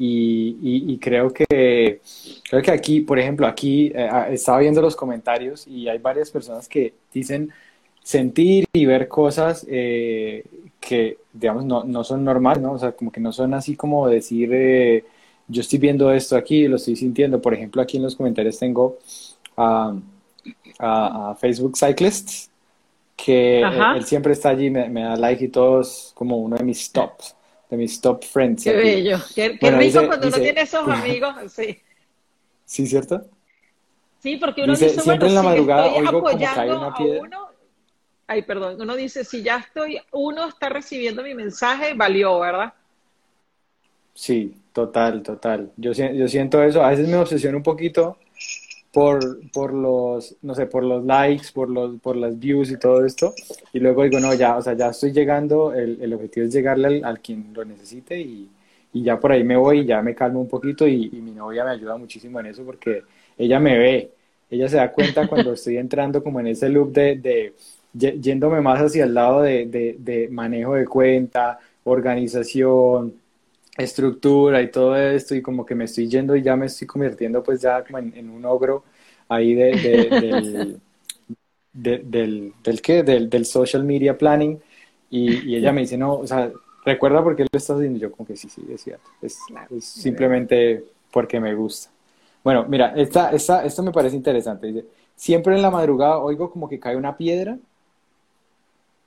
Y, y, creo que creo que aquí, por ejemplo, aquí eh, ah, estaba viendo los comentarios y hay varias personas que dicen sentir y ver cosas eh, que, digamos, no, no, son normales, ¿no? O sea, como que no son así como decir, eh, yo estoy viendo esto aquí, lo estoy sintiendo. Por ejemplo, aquí en los comentarios tengo a, a, a Facebook Cyclists que él, siempre está allí, me, da like y todo, es como uno de mis tops, de mis top friends. Qué bello, qué, rico cuando uno tiene esos amigos, sí. Sí, ¿cierto? Sí, porque uno dice, siempre en la madrugada oigo como cae una piedra. Uno, ay, perdón, uno dice, si ya estoy, uno está recibiendo mi mensaje, valió, ¿verdad? Sí, total, total. Yo, yo siento eso, a veces me obsesiono un poquito por, por los, no sé, por los likes, por, los, por las views y todo esto. Y luego digo, no, ya, o sea, ya estoy llegando, el, el objetivo es llegarle al, quien lo necesite y, y, ya por ahí me voy y ya me calmo un poquito y, mi novia me ayuda muchísimo en eso porque ella me ve, ella se da cuenta cuando estoy entrando como en ese loop de, de yéndome más hacia el lado de, de, de manejo de cuenta, organización, estructura y todo esto y como que me estoy yendo y ya me estoy convirtiendo pues ya como en, un ogro ahí de, del, del, del, ¿qué? Del, del, social media planning. Y, ella me dice, no, o sea, recuerda por qué lo estás haciendo yo como que sí, sí, es cierto, es, simplemente porque me gusta. Bueno, mira, esta, esta, esto me parece interesante, dice, siempre en la madrugada oigo como que cae una piedra,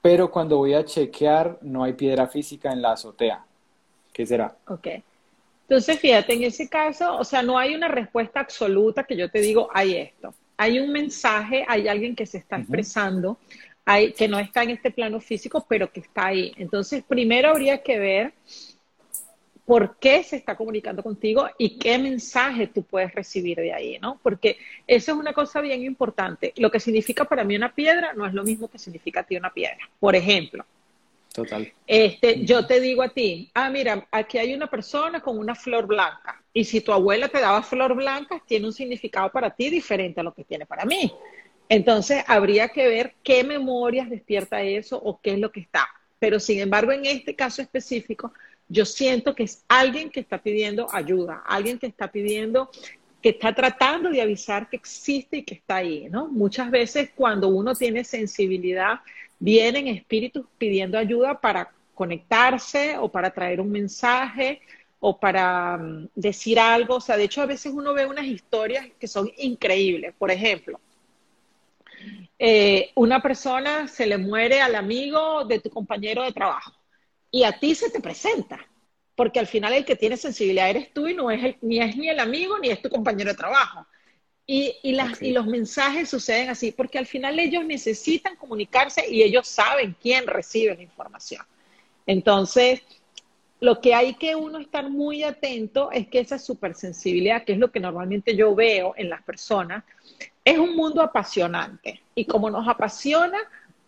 pero cuando voy a chequear no hay piedra física en la azotea. ¿Qué será? Ok. Entonces, fíjate, en ese caso, o sea, no hay una respuesta absoluta que yo te digo, hay esto. Hay un mensaje, hay alguien que se está expresando, hay, que no está en este plano físico, pero que está ahí. Entonces, primero habría que ver por qué se está comunicando contigo y qué mensaje tú puedes recibir de ahí, ¿no? Porque eso es una cosa bien importante. Lo que significa para mí una piedra no es lo mismo que significa a ti una piedra. Por ejemplo, Total. Este, yo te digo a ti, ah, mira, aquí hay una persona con una flor blanca. Y si tu abuela te daba flor blanca, tiene un significado para ti diferente a lo que tiene para mí. Entonces, habría que ver qué memorias despierta eso o qué es lo que está. Pero, sin embargo, en este caso específico, yo siento que es alguien que está pidiendo ayuda, alguien que está pidiendo, que está tratando de avisar que existe y que está ahí, ¿no? Muchas veces cuando uno tiene sensibilidad, vienen espíritus pidiendo ayuda para conectarse o para traer un mensaje o para mm, decir algo. O sea, de hecho a veces uno ve unas historias que son increíbles. Por ejemplo, eh, una persona se le muere al amigo de tu compañero de trabajo y a ti se te presenta, porque al final el que tiene sensibilidad eres tú y no es ni es ni el amigo ni es tu compañero de trabajo. Y, y, las, y los mensajes suceden así, porque al final ellos necesitan comunicarse y ellos saben quién recibe la información. Entonces, lo que hay que uno estar muy atento es que esa supersensibilidad, que es lo que normalmente yo veo en las personas, es un mundo apasionante. Y como nos apasiona,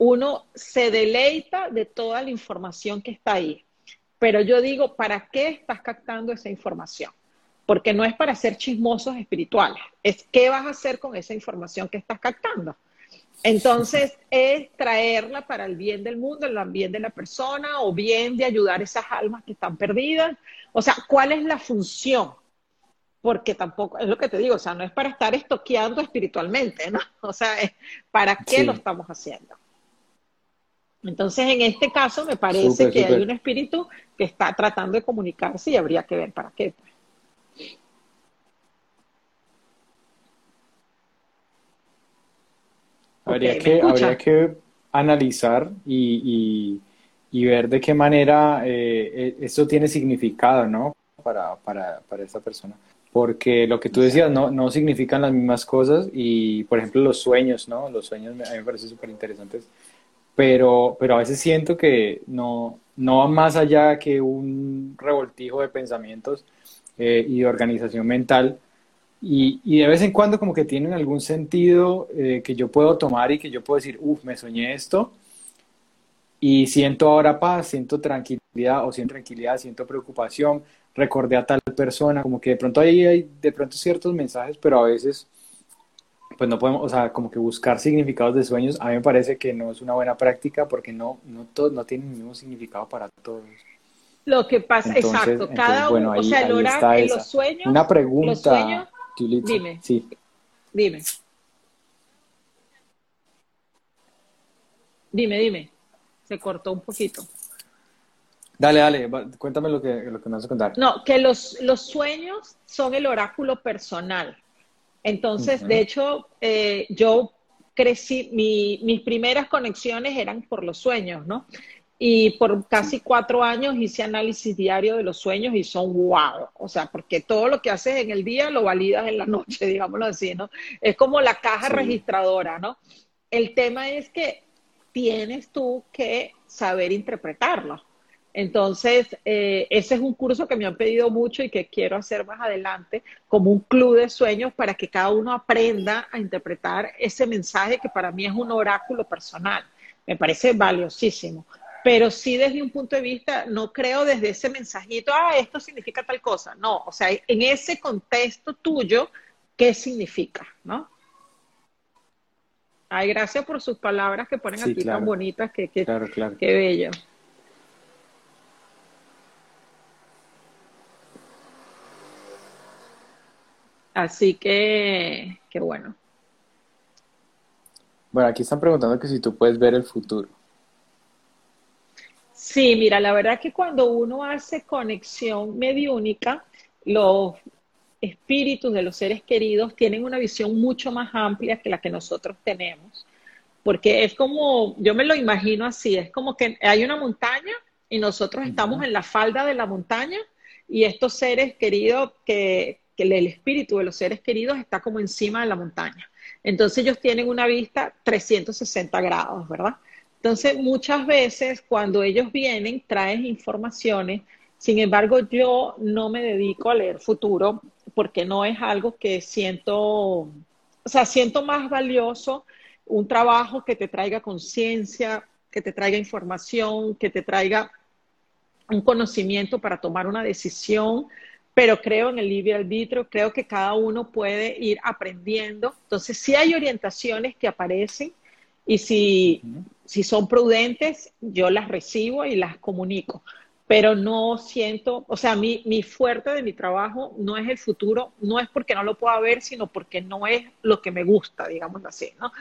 uno se deleita de toda la información que está ahí. Pero yo digo, ¿para qué estás captando esa información? Porque no es para ser chismosos espirituales, es qué vas a hacer con esa información que estás captando. Entonces, es traerla para el bien del mundo, el bien de la persona, o bien de ayudar a esas almas que están perdidas. O sea, ¿cuál es la función? Porque tampoco, es lo que te digo, o sea, no es para estar estoqueando espiritualmente, ¿no? O sea, para qué lo estamos haciendo. Entonces, en este caso, me parece que hay un espíritu que está tratando de comunicarse y habría que ver para qué. Habría, que, habría que analizar y, ver de qué manera eh, e, esto tiene significado, ¿no? Para, para, para esta persona. Porque lo que tú decías, no, no significan las mismas cosas y, por ejemplo, los sueños, ¿no? Los sueños a mí me parecen súper interesantes, pero, pero a veces siento que no, no va más allá que un revoltijo de pensamientos eh, y de organización mental. Y, y, de vez en cuando como que tienen algún sentido eh, que yo puedo tomar y que yo puedo decir, uff, me soñé esto y siento ahora paz, siento tranquilidad o siento tranquilidad, siento preocupación, recordé a tal persona, como que de pronto ahí hay de pronto ciertos mensajes, pero a veces pues no podemos, o sea, como que buscar significados de sueños, a mí me parece que no es una buena práctica porque no, no, todo, no tiene el mismo significado para todos. Lo que pasa, exacto, cada uno, o sea, el los sueños, una pregunta, Dime. Sí. Dime. Dime, dime. Se cortó un poquito. Dale, dale, cuéntame lo que, lo que me vas a contar. No, que los, los sueños son el oráculo personal. Entonces, de hecho, eh, yo crecí, mis primeras conexiones eran por los sueños, ¿no? Y por casi cuatro años hice análisis diario de los sueños y son wow. O sea, porque todo lo que haces en el día lo validas en la noche, digámoslo así, ¿no? Es como la caja registradora, ¿no? El tema es que tienes tú que saber interpretarlo. Entonces, eh, ese es un curso que me han pedido mucho y que quiero hacer más adelante, como un club de sueños para que cada uno aprenda a interpretar ese mensaje que para mí es un oráculo personal. Me parece valiosísimo pero sí desde un punto de vista, no creo desde ese mensajito, ah, esto significa tal cosa. No, o sea, en ese contexto tuyo, ¿qué significa? ¿No? Ay, gracias por sus palabras que ponen aquí tan bonitas, que, que, claro, claro. qué bello. Así que, qué bueno. Bueno, aquí están preguntando que si tú puedes ver el futuro. Sí, mira, la verdad que cuando uno hace conexión mediúnica, los espíritus de los seres queridos tienen una visión mucho más amplia que la que nosotros tenemos. Porque es como, yo me lo imagino así, es como que hay una montaña y nosotros estamos en la falda de la montaña y estos seres queridos, que, que el espíritu de los seres queridos está como encima de la montaña. Entonces ellos tienen una vista 360 grados, ¿verdad? Entonces, muchas veces cuando ellos vienen, traen informaciones. Sin embargo, yo no me dedico a leer futuro porque no es algo que siento, o sea, siento más valioso un trabajo que te traiga conciencia, que te traiga información, que te traiga un conocimiento para tomar una decisión, pero creo en el libre arbitrio, creo que cada uno puede ir aprendiendo. Entonces, sí hay orientaciones que aparecen y si si son prudentes, yo las recibo y las comunico. Pero no siento, o sea, mi, mi fuerte de mi trabajo no es el futuro, no es porque no lo pueda ver, sino porque no es lo que me gusta, digamos así, ¿no?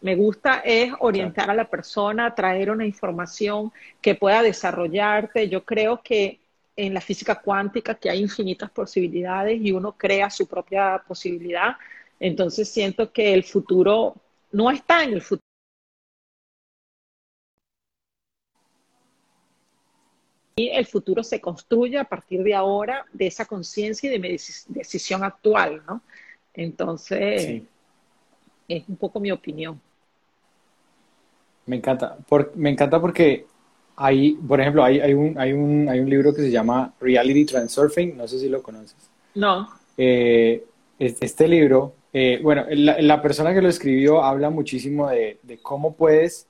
Me gusta es orientar a la persona, traer una información que pueda desarrollarte. Yo creo que en la física cuántica que hay infinitas posibilidades y uno crea su propia posibilidad. Entonces siento que el futuro no está en el futuro. Y el futuro se construye a partir de ahora, de esa conciencia y de mi decisión actual, ¿no? Entonces, es un poco mi opinión. Me encanta, me encanta porque hay, por ejemplo, hay, hay, un, hay, un, hay un libro que se llama Reality Transurfing, no sé si lo conoces. No. Eh, este libro, eh, bueno, la, persona que lo escribió habla muchísimo de, de cómo puedes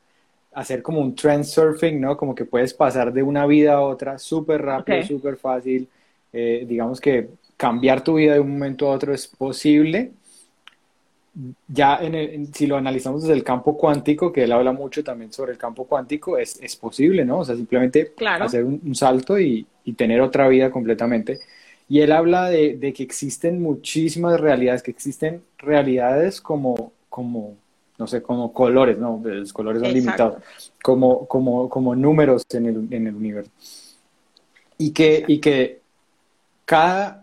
hacer como un transurfing, ¿no? Como que puedes pasar de una vida a otra súper rápido, súper fácil. Eh, digamos que cambiar tu vida de un momento a otro es posible. Ya en si lo analizamos desde el campo cuántico, que él habla mucho también sobre el campo cuántico, es, es posible, ¿no? O sea, simplemente hacer un, salto y, y, tener otra vida completamente. Y él habla de, de, que existen muchísimas realidades, que existen realidades como, como no sé, como colores, ¿no? Los colores son limitados, como, como, como números en el, en el universo. Y que, y que cada,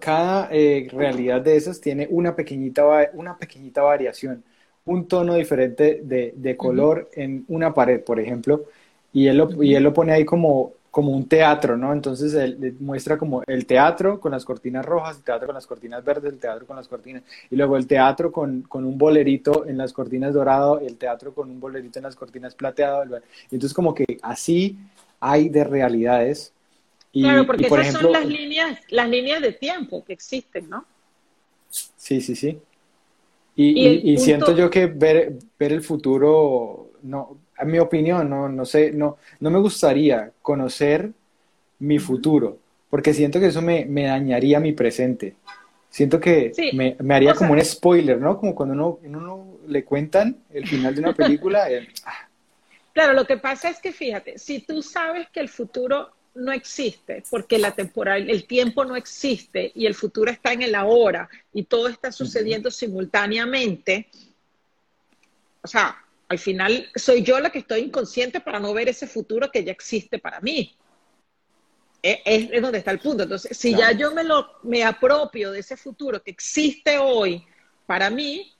cada eh, realidad de esas tiene una pequeñita, una pequeñita variación, un tono diferente de, de color en una pared, por ejemplo, y él lo, y él lo pone ahí como como un teatro, ¿no? Entonces él, muestra como el teatro con las cortinas rojas, el teatro con las cortinas verdes, el teatro con las cortinas, y luego el teatro con, con un bolerito en las cortinas dorado, el teatro con un bolerito en las cortinas plateado. Y entonces como que así hay de realidades. Y, claro, porque esas son las líneas, las líneas de tiempo que existen, ¿no? Sí, sí, sí. Y, y siento yo que ver, ver el futuro, no, en mi opinión, no, no sé, no, no me gustaría conocer mi futuro, porque siento que eso me, me dañaría mi presente. Siento que me, me, haría como un spoiler, ¿no? Como cuando uno, uno le cuentan el final de una película. Ah. Claro, lo que pasa es que fíjate, si tú sabes que el futuro no existe, porque la temporal, el tiempo no existe y el futuro está en el ahora y todo está sucediendo simultáneamente, o sea, al final soy yo la que estoy inconsciente para no ver ese futuro que ya existe para mí. E, es, donde está el punto. Entonces, si ya yo me, lo, me apropio de ese futuro que existe hoy para mí,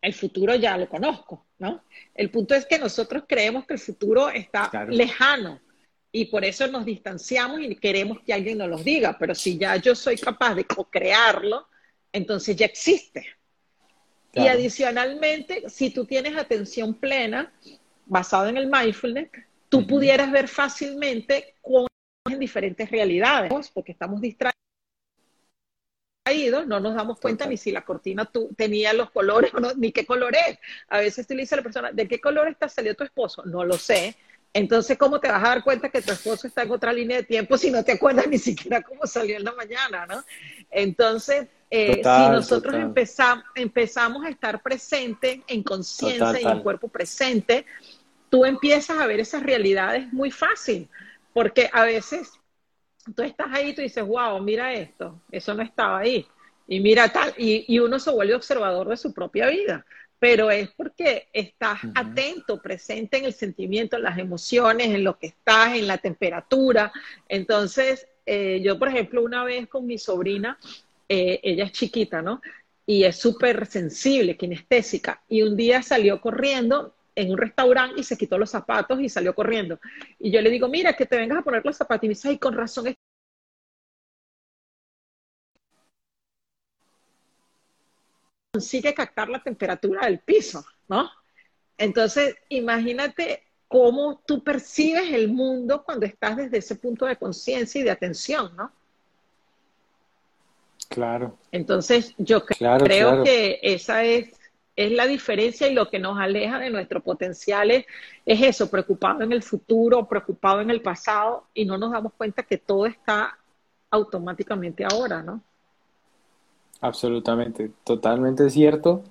el futuro ya lo conozco, ¿no? El punto es que nosotros creemos que el futuro está lejano y por eso nos distanciamos y queremos que alguien nos lo diga, pero si ya yo soy capaz de co-crearlo, entonces ya existe. Y adicionalmente, si tú tienes atención plena, basada en el mindfulness, tú pudieras ver fácilmente cómo en diferentes realidades, porque estamos distraídos, no nos damos cuenta ni si la cortina tú, tenía los colores o no, ni qué color es. A veces tú le dices a la persona, ¿de qué color está salió tu esposo? No lo sé. Entonces, ¿cómo te vas a dar cuenta que tu esposo está en otra línea de tiempo si no te acuerdas ni siquiera cómo salió en la mañana, ¿no? Entonces, eh, si nosotros empezamos, empezamos a estar presentes en conciencia y en cuerpo presente, tú empiezas a ver esas realidades muy fácil, porque a veces tú estás ahí y tú dices, wow, mira esto, eso no estaba ahí, y mira tal, y, y uno se vuelve observador de su propia vida, pero es porque estás atento, presente en el sentimiento, en las emociones, en lo que estás, en la temperatura. Entonces, eh, yo, por ejemplo, una vez con mi sobrina, eh, ella es chiquita, ¿no? Y es súper sensible, kinestésica. Y un día salió corriendo en un restaurante y se quitó los zapatos y salió corriendo. Y yo le digo, mira, que te vengas a poner los zapatos. Y me dice, ay, con razón. Consigue captar la temperatura del piso, ¿no? Entonces, imagínate cómo tú percibes el mundo cuando estás desde ese punto de conciencia y de atención, ¿no? Claro. Entonces, yo creo que esa es, es la diferencia y lo que nos aleja de nuestro potencial es, eso, preocupado en el futuro, preocupado en el pasado y no nos damos cuenta que todo está automáticamente ahora, ¿no? Absolutamente, totalmente cierto.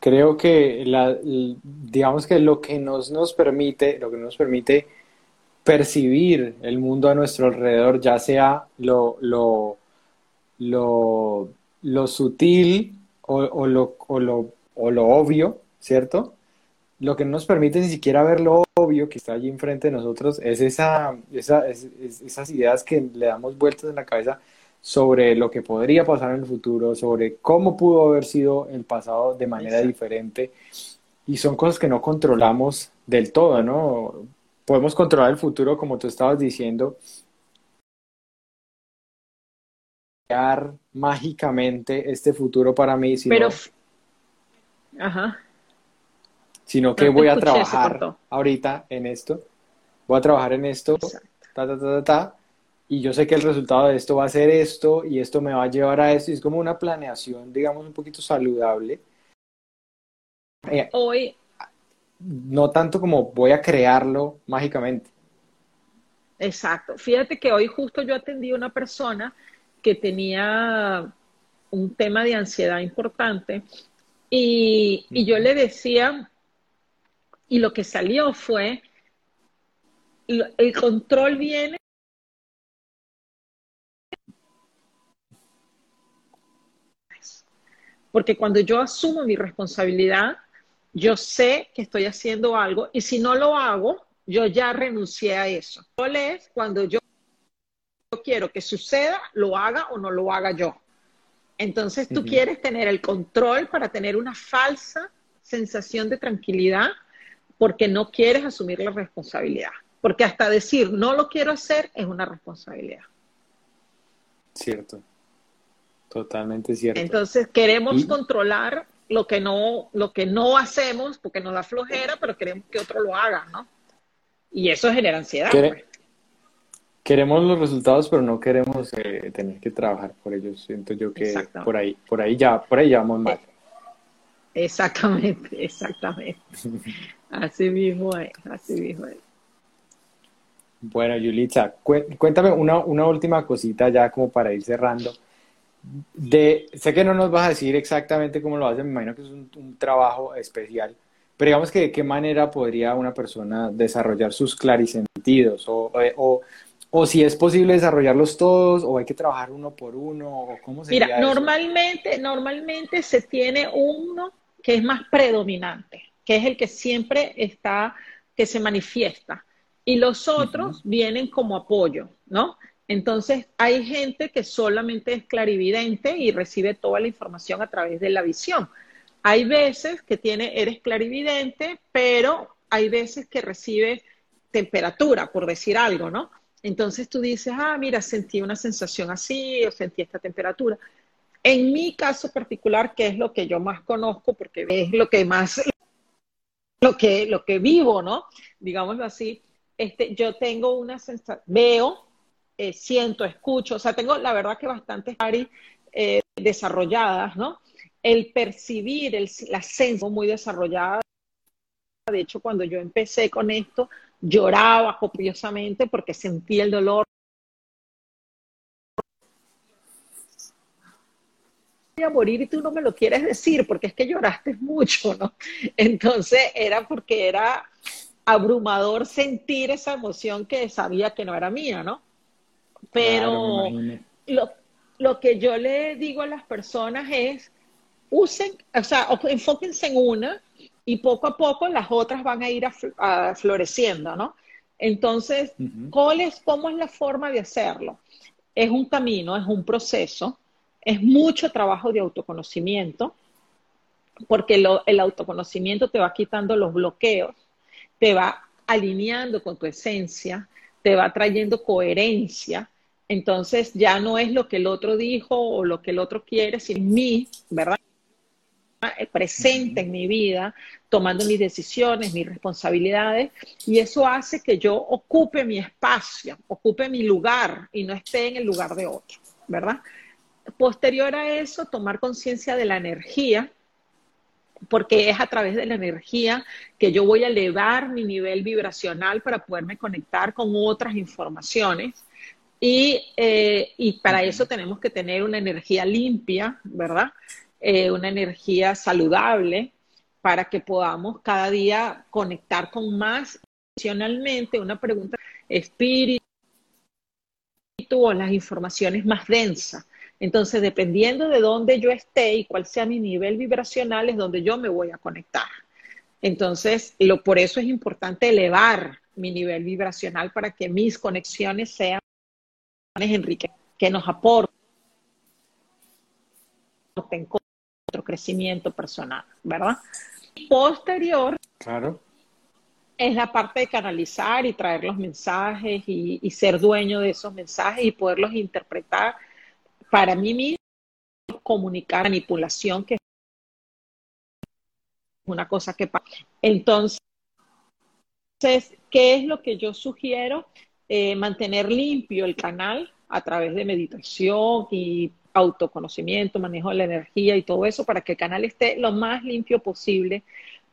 Creo que la, digamos que lo que nos, nos permite, lo que nos permite percibir el mundo a nuestro alrededor, ya sea lo, lo lo, lo sutil o, o, lo, o, lo, o, lo, obvio, ¿cierto? lo que no nos permite ni siquiera ver lo obvio que está allí enfrente de nosotros es esa, esa es, esas ideas que le damos vueltas en la cabeza sobre lo que podría pasar en el futuro, sobre cómo pudo haber sido el pasado de manera diferente. Y son cosas que no controlamos del todo, ¿no? Podemos controlar el futuro, como tú estabas diciendo, crear mágicamente este futuro para mí, sino, Pero, ajá. sino que No voy a trabajar ahorita en esto, voy a trabajar en esto, Exacto. ta, ta, ta, ta, ta, y yo sé que el resultado de esto va a ser esto, y esto me va a llevar a esto, y es como una planeación, digamos, un poquito saludable, Eh, Hoy, no tanto como voy a crearlo mágicamente. exacto. Fíjate que hoy justo yo atendí a una persona que tenía un tema de ansiedad importante y, y yo le decía, y lo que salió fue, el control viene Porque cuando yo asumo mi responsabilidad, yo sé que estoy haciendo algo y si no lo hago, yo ya renuncié a eso. Control es cuando yo quiero que suceda, lo haga o no lo haga yo. Entonces tú quieres tener el control para tener una falsa sensación de tranquilidad porque no quieres asumir la responsabilidad. Porque hasta decir no lo quiero hacer es una responsabilidad. Cierto, totalmente cierto. Entonces queremos Y controlar lo que no, lo que no hacemos porque nos da flojera, pero queremos que otro lo haga, ¿no? Y eso genera ansiedad, quere- pues. queremos los resultados, pero no queremos eh, tener que trabajar por ellos. Siento yo que por ahí, por ahí ya, por ahí ya vamos mal. Exactamente, exactamente. Así mismo es, así mismo es. Bueno, Yulitza, cué- cuéntame una, una última cosita ya como para ir cerrando. De, sé que no nos vas a decir exactamente cómo lo hacen, me imagino que es un, un trabajo especial, pero digamos que de qué manera podría una persona desarrollar sus clarisentidos o, o, o- si es posible desarrollarlos todos o hay que trabajar uno por uno o cómo sería Mira, eso. normalmente, normalmente se tiene uno que es más predominante, que es el que siempre está, que se manifiesta. Y los otros vienen como apoyo, ¿no? Entonces, hay gente que solamente es clarividente y recibe toda la información a través de la visión. Hay veces que tiene, eres clarividente, pero hay veces que recibes temperatura, por decir algo, ¿no? Entonces tú dices, ah, mira, sentí una sensación así o sentí esta temperatura. En mi caso particular, que es lo que yo más conozco, porque es lo que más, lo que, lo que vivo, ¿no? Digámoslo así, este, yo tengo una sensación, veo, eh, siento, escucho, o sea, tengo la verdad que bastantes áreas eh, desarrolladas, ¿no? El percibir, el, la sensación muy desarrollada. De hecho, cuando yo empecé con esto, lloraba copiosamente porque sentía el dolor. Voy a morir y tú no me lo quieres decir porque es que lloraste mucho, ¿no? Entonces era porque era abrumador sentir esa emoción que sabía que no era mía, ¿no? Pero Claro, lo, lo que yo le digo a las personas es, usen, o sea, enfóquense en una y poco a poco las otras van a ir a fl- a floreciendo, ¿no? Entonces, Ujú. ¿cuál es, ¿cómo es la forma de hacerlo? Es un camino, es un proceso, es mucho trabajo de autoconocimiento, porque lo- el autoconocimiento te va quitando los bloqueos, te va alineando con tu esencia, te va trayendo coherencia. Entonces ya no es lo que el otro dijo o lo que el otro quiere, sino mí, ¿verdad? Presente en mi vida, tomando mis decisiones, mis responsabilidades, y eso hace que yo ocupe mi espacio, ocupe mi lugar y no esté en el lugar de otro, ¿verdad? Posterior a eso, tomar conciencia de la energía, porque es a través de la energía que yo voy a elevar mi nivel vibracional para poderme conectar con otras informaciones. Y, eh, y para eso tenemos que tener una energía limpia, ¿verdad? Eh, una energía saludable para que podamos cada día conectar con más emocionalmente. Una pregunta, espíritu o las informaciones más densas. Entonces, dependiendo de dónde yo esté y cuál sea mi nivel vibracional, es donde yo me voy a conectar. Entonces, lo, por eso es importante elevar mi nivel vibracional para que mis conexiones sean enrique que nos aporten otro crecimiento personal, ¿verdad? Posterior, claro. es la parte de canalizar y traer los mensajes y, y ser dueño de esos mensajes y poderlos interpretar para mí mismo, comunicar manipulación, que es una cosa que pasa. Entonces, ¿qué es lo que yo sugiero? Eh, mantener limpio el canal a través de meditación y autoconocimiento, manejo de la energía y todo eso para que el canal esté lo más limpio posible,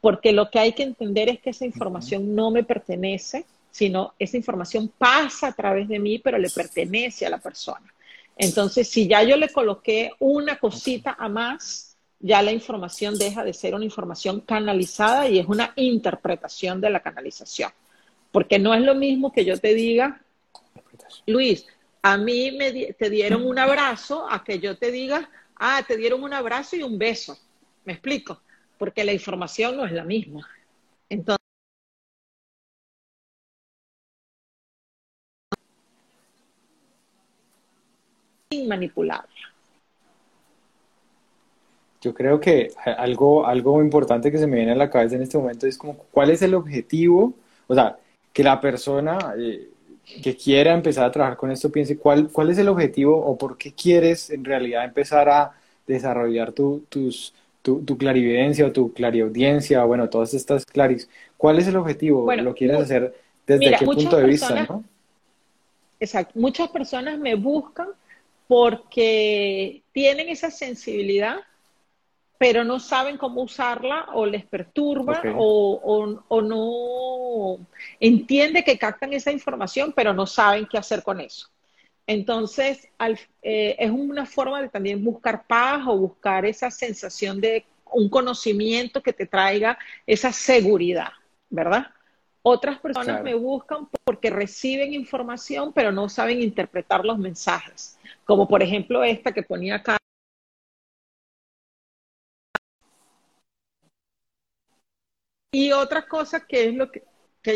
porque lo que hay que entender es que esa información no me pertenece, sino esa información pasa a través de mí, pero le pertenece a la persona. Entonces, si ya yo le coloqué una cosita a más, ya la información deja de ser una información canalizada y es una interpretación de la canalización. Porque no es lo mismo que yo te diga, Luis, a mí me te dieron un abrazo, a que yo te diga, ah, te dieron un abrazo y un beso. ¿Me explico? Porque la información no es la misma. Entonces, manipularla. Yo creo que algo, algo importante que se me viene a la cabeza en este momento es como, ¿cuál es el objetivo? O sea, que la persona eh, que quiera empezar a trabajar con esto piense cuál, cuál es el objetivo o por qué quieres en realidad empezar a desarrollar tu, tus, tu, clarividencia o tu clariaudiencia, bueno, todas estas claris. ¿Cuál es el objetivo? ¿Lo quieres hacer desde qué punto de vista? ¿no? Exacto. Muchas personas me buscan porque tienen esa sensibilidad pero no saben cómo usarla o les perturba o, no entiende que captan esa información, pero no saben qué hacer con eso. Entonces, eh, es una forma de también buscar paz o buscar esa sensación de un conocimiento que te traiga esa seguridad, ¿verdad? Otras personas me buscan porque reciben información, pero no saben interpretar los mensajes, como por ejemplo esta que ponía acá Y otra cosa que es lo que,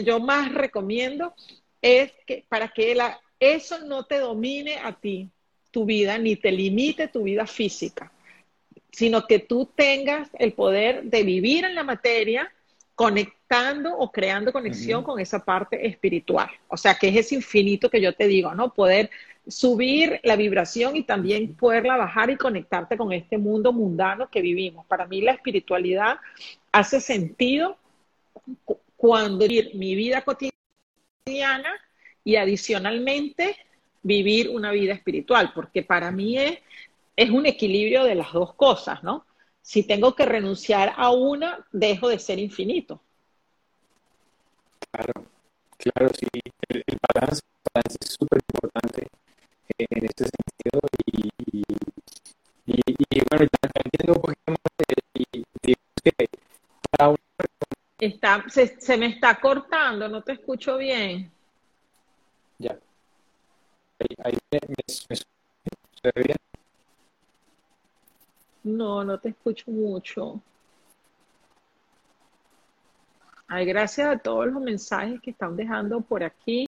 yo más recomiendo es que para que eso no te domine a ti, tu vida, ni te limite tu vida física, sino que tú tengas el poder de vivir en la materia conectando o creando conexión con esa parte espiritual. O sea, que es ese infinito que yo te digo, ¿no? Poder subir la vibración y también poderla bajar y conectarte con este mundo mundano que vivimos. Para mí la espiritualidad hace sentido cuando vivir mi vida cotidiana y adicionalmente vivir una vida espiritual, porque para mí es, es un equilibrio de las dos cosas, ¿no? Si tengo que renunciar a una, dejo de ser infinito. Claro, claro, sí. El, balance, es súper importante en este sentido y, y, bueno, ya entiendo un poquito más y, que cada uno Está, se, se, me está cortando, no te escucho bien. Ya. Ahí, me, me, ¿Se ve bien? No, no te escucho mucho. Ay, gracias a todos los mensajes que están dejando por aquí.